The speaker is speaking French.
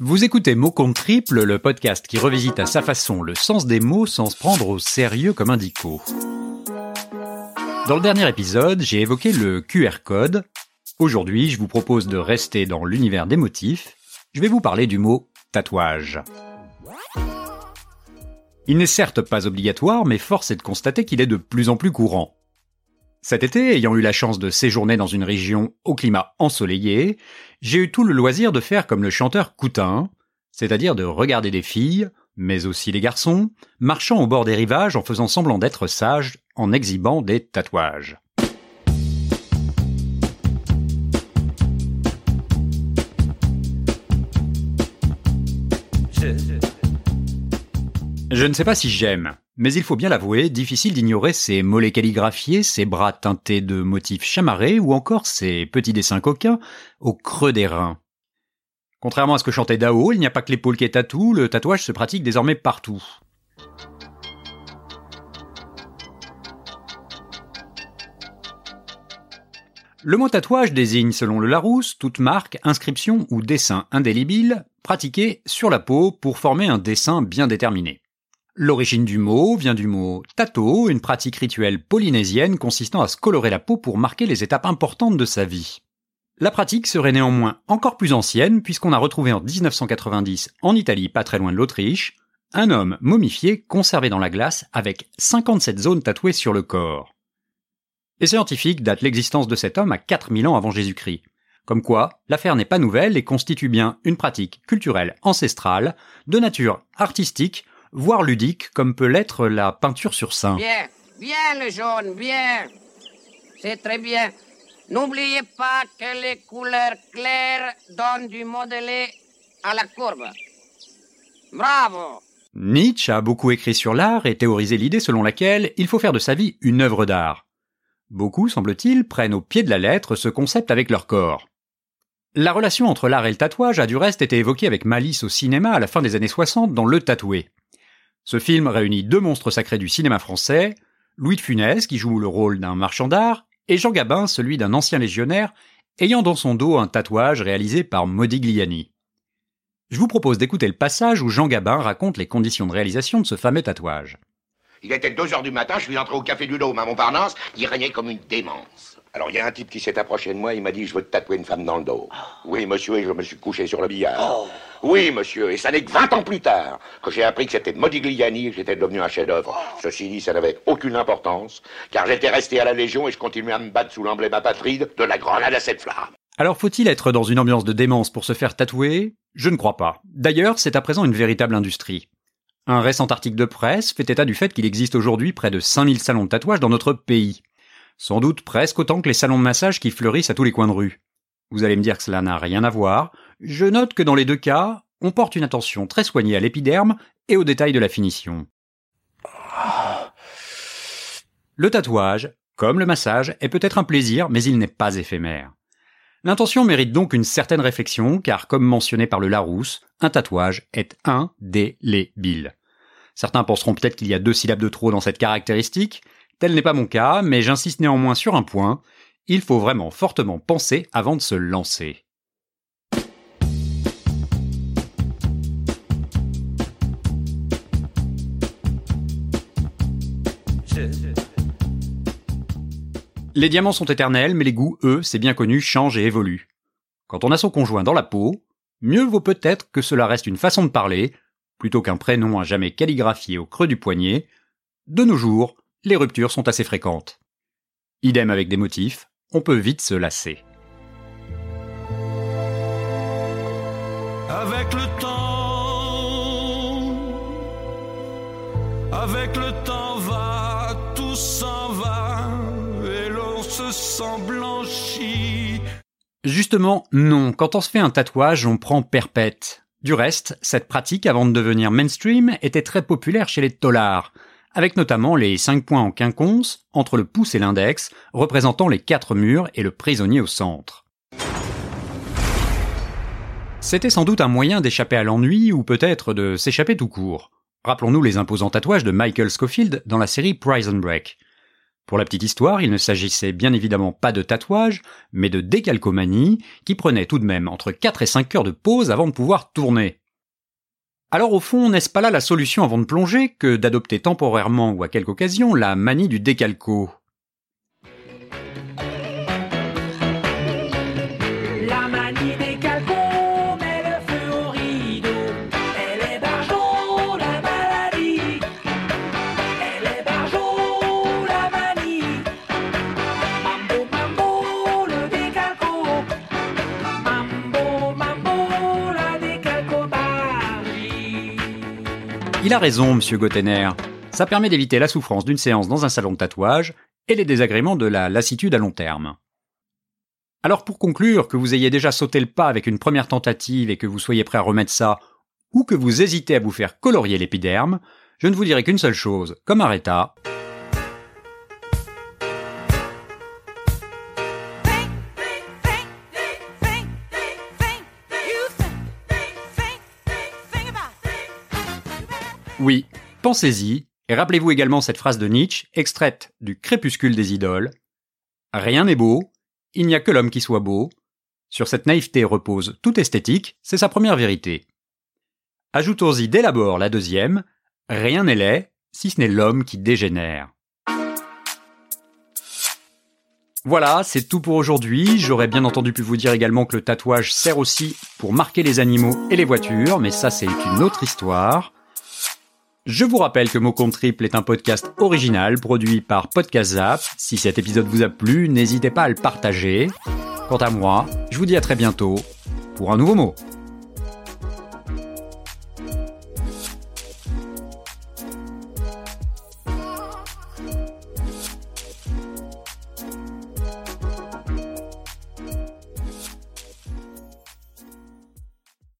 Vous écoutez Mots compte triple, le podcast qui revisite à sa façon le sens des mots sans se prendre au sérieux comme un. Dans le dernier épisode, j'ai évoqué le QR code. Aujourd'hui, je vous propose de rester dans l'univers des motifs. Je vais vous parler du mot tatouage. Il n'est certes pas obligatoire, mais force est de constater qu'il est de plus en plus courant. Cet été, ayant eu la chance de séjourner dans une région au climat ensoleillé, j'ai eu tout le loisir de faire comme le chanteur Coutin, c'est-à-dire de regarder des filles, mais aussi les garçons, marchant au bord des rivages en faisant semblant d'être sages, en exhibant des tatouages. Je ne sais pas si j'aime, mais il faut bien l'avouer, difficile d'ignorer ces mollets calligraphiés, ces bras teintés de motifs chamarrés ou encore ces petits dessins coquins au creux des reins. Contrairement à ce que chantait Dao, il n'y a pas que l'épaule qui est tatou, le tatouage se pratique désormais partout. Le mot tatouage désigne, selon le Larousse, toute marque, inscription ou dessin indélébile pratiqué sur la peau pour former un dessin bien déterminé. L'origine du mot vient du mot tato, une pratique rituelle polynésienne consistant à se colorer la peau pour marquer les étapes importantes de sa vie. La pratique serait néanmoins encore plus ancienne puisqu'on a retrouvé en 1990, en Italie pas très loin de l'Autriche, un homme momifié conservé dans la glace avec 57 zones tatouées sur le corps. Les scientifiques datent l'existence de cet homme à 4000 ans avant Jésus-Christ. Comme quoi, l'affaire n'est pas nouvelle et constitue bien une pratique culturelle ancestrale, de nature artistique, voire ludique, comme peut l'être la peinture sur sein. Bien, bien le jaune, bien. C'est très bien. N'oubliez pas que les couleurs claires donnent du modelé à la courbe. Bravo. Nietzsche a beaucoup écrit sur l'art et théorisé l'idée selon laquelle il faut faire de sa vie une œuvre d'art. Beaucoup, semble-t-il, prennent au pied de la lettre ce concept avec leur corps. La relation entre l'art et le tatouage a du reste été évoquée avec malice au cinéma à la fin des années 60 dans Le Tatoué. Ce film réunit deux monstres sacrés du cinéma français, Louis de Funès, qui joue le rôle d'un marchand d'art, et Jean Gabin, celui d'un ancien légionnaire, ayant dans son dos un tatouage réalisé par Modigliani. Je vous propose d'écouter le passage où Jean Gabin raconte les conditions de réalisation de ce fameux tatouage. Il était 2 heures du matin, je suis entré au café du Dôme à Montparnasse, il régnait comme une démence. Alors il y a un type qui s'est approché de moi, il m'a dit je veux te tatouer une femme dans le dos. Oui monsieur, et je me suis couché sur le billard. Oui monsieur, et ça n'est que 20 ans plus tard que j'ai appris que c'était Modigliani que j'étais devenu un chef-d'œuvre. Ceci dit, ça n'avait aucune importance, car j'étais resté à la Légion et je continuais à me battre sous l'emblème apatride de la grenade à cette flamme. Alors faut-il être dans une ambiance de démence pour se faire tatouer? Je ne crois pas. D'ailleurs, c'est à présent une véritable industrie. Un récent article de presse fait état du fait qu'il existe aujourd'hui près de 5000 salons de tatouage dans notre pays. Sans doute presque autant que les salons de massage qui fleurissent à tous les coins de rue. Vous allez me dire que cela n'a rien à voir. Je note que dans les deux cas, on porte une attention très soignée à l'épiderme et aux détails de la finition. Le tatouage, comme le massage, est peut-être un plaisir, mais il n'est pas éphémère. L'intention mérite donc une certaine réflexion, car comme mentionné par le Larousse, un tatouage est indélébile. Certains penseront peut-être qu'il y a deux syllabes de trop dans cette caractéristique. Tel n'est pas mon cas, mais j'insiste néanmoins sur un point. Il faut vraiment fortement penser avant de se lancer. Les diamants sont éternels, mais les goûts, eux, c'est bien connu, changent et évoluent. Quand on a son conjoint dans la peau, mieux vaut peut-être que cela reste une façon de parler, plutôt qu'un prénom à jamais calligraphié au creux du poignet. De nos jours, les ruptures sont assez fréquentes. Idem avec des motifs, on peut vite se lasser. Avec le temps, avec le temps va, tout s'en va, et l'on se sent blanchi. Justement, non, quand on se fait un tatouage, on prend perpète. Du reste, cette pratique, avant de devenir mainstream, était très populaire chez les tollards, avec notamment les cinq points en quinconce, entre le pouce et l'index, représentant les quatre murs et le prisonnier au centre. C'était sans doute un moyen d'échapper à l'ennui ou peut-être de s'échapper tout court. Rappelons-nous les imposants tatouages de Michael Scofield dans la série Prison Break. Pour la petite histoire, il ne s'agissait bien évidemment pas de tatouage, mais de décalcomanie, qui prenait tout de même entre 4 et 5 heures de pause avant de pouvoir tourner. Alors au fond, n'est-ce pas là la solution avant de plonger que d'adopter temporairement ou à quelque occasion la manie du décalco? Il a raison, monsieur Gottener. Ça permet d'éviter la souffrance d'une séance dans un salon de tatouage et les désagréments de la lassitude à long terme. Alors pour conclure, que vous ayez déjà sauté le pas avec une première tentative et que vous soyez prêt à remettre ça, ou que vous hésitez à vous faire colorier l'épiderme, je ne vous dirai qu'une seule chose, comme Aretha, oui, pensez-y, et rappelez-vous également cette phrase de Nietzsche, extraite du Crépuscule des idoles. Rien n'est beau, il n'y a que l'homme qui soit beau. Sur cette naïveté repose toute esthétique, c'est sa première vérité. Ajoutons-y dès l'abord la deuxième, rien n'est laid, si ce n'est l'homme qui dégénère. Voilà, c'est tout pour aujourd'hui. J'aurais bien entendu pu vous dire également que le tatouage sert aussi pour marquer les animaux et les voitures, mais ça c'est une autre histoire. Je vous rappelle que Mot Compte Triple est un podcast original produit par Podcast Zap. Si cet épisode vous a plu, n'hésitez pas à le partager. Quant à moi, je vous dis à très bientôt pour un nouveau mot.